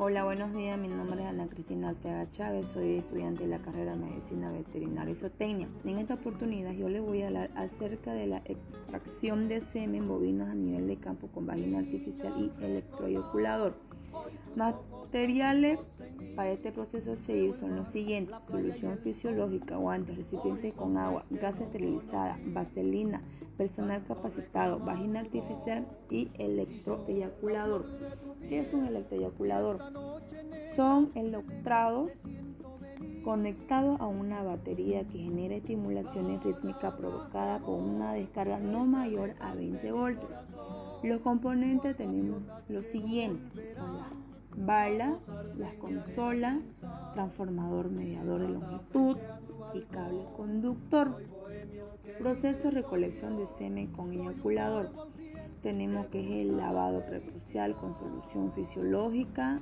Hola, buenos días. Mi nombre es Ana Cristina Ortega Chávez. Soy estudiante de la carrera de Medicina Veterinaria y Zootecnia. En esta oportunidad yo les voy a hablar acerca de la extracción de semen bovinos a nivel de campo con vagina artificial y electroyoculador. Materiales para este proceso seguir son los siguientes: solución fisiológica, guantes, recipiente con agua, gas esterilizada, vaselina, personal capacitado, vagina artificial y electroeyaculador. ¿Qué es un electroeyaculador? Son electrodos conectados a una batería que genera estimulación rítmica provocada por una descarga no mayor a 20 voltios. Los componentes tenemos los siguientes: son bala, las consolas, transformador mediador de longitud y cable conductor. Proceso de recolección de semen con eyaculador. Tenemos que es el lavado prepucial con solución fisiológica.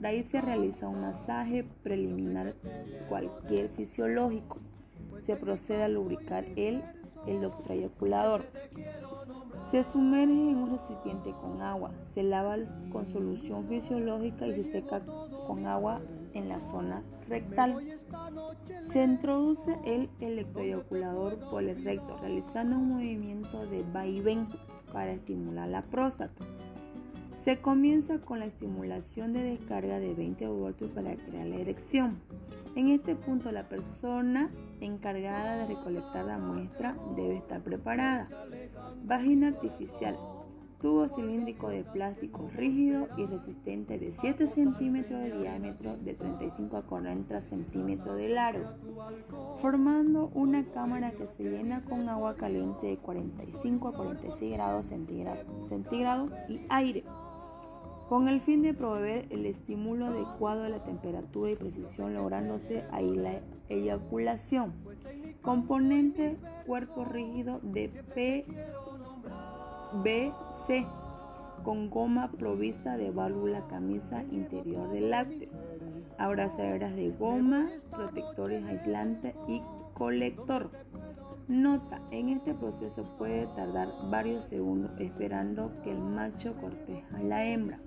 De ahí se realiza un masaje preliminar cualquier fisiológico. Se procede a lubricar el electroeyaculador. Se sumerge en un recipiente con agua, se lava con solución fisiológica y se seca con agua en la zona rectal. Se introduce el electroeyaculador por el recto, realizando un movimiento de vaivén para estimular la próstata. Se comienza con la estimulación de descarga de 20 voltios para crear la erección. En este punto la persona encargada de recolectar la muestra debe estar preparada. Vagina artificial. Tubo cilíndrico de plástico rígido y resistente de 7 centímetros de diámetro de 35 a 40 centímetros de largo, formando una cámara que se llena con agua caliente de 45 a 46 grados centígrados y aire con el fin de proveer el estímulo adecuado de la temperatura y precisión, lográndose ahí la eyaculación. Componente cuerpo rígido de PVC con goma provista de válvula camisa interior del lácteo, abrazaderas de goma, protectores aislantes y colector. Nota, en este proceso puede tardar varios segundos esperando que el macho corteja a la hembra.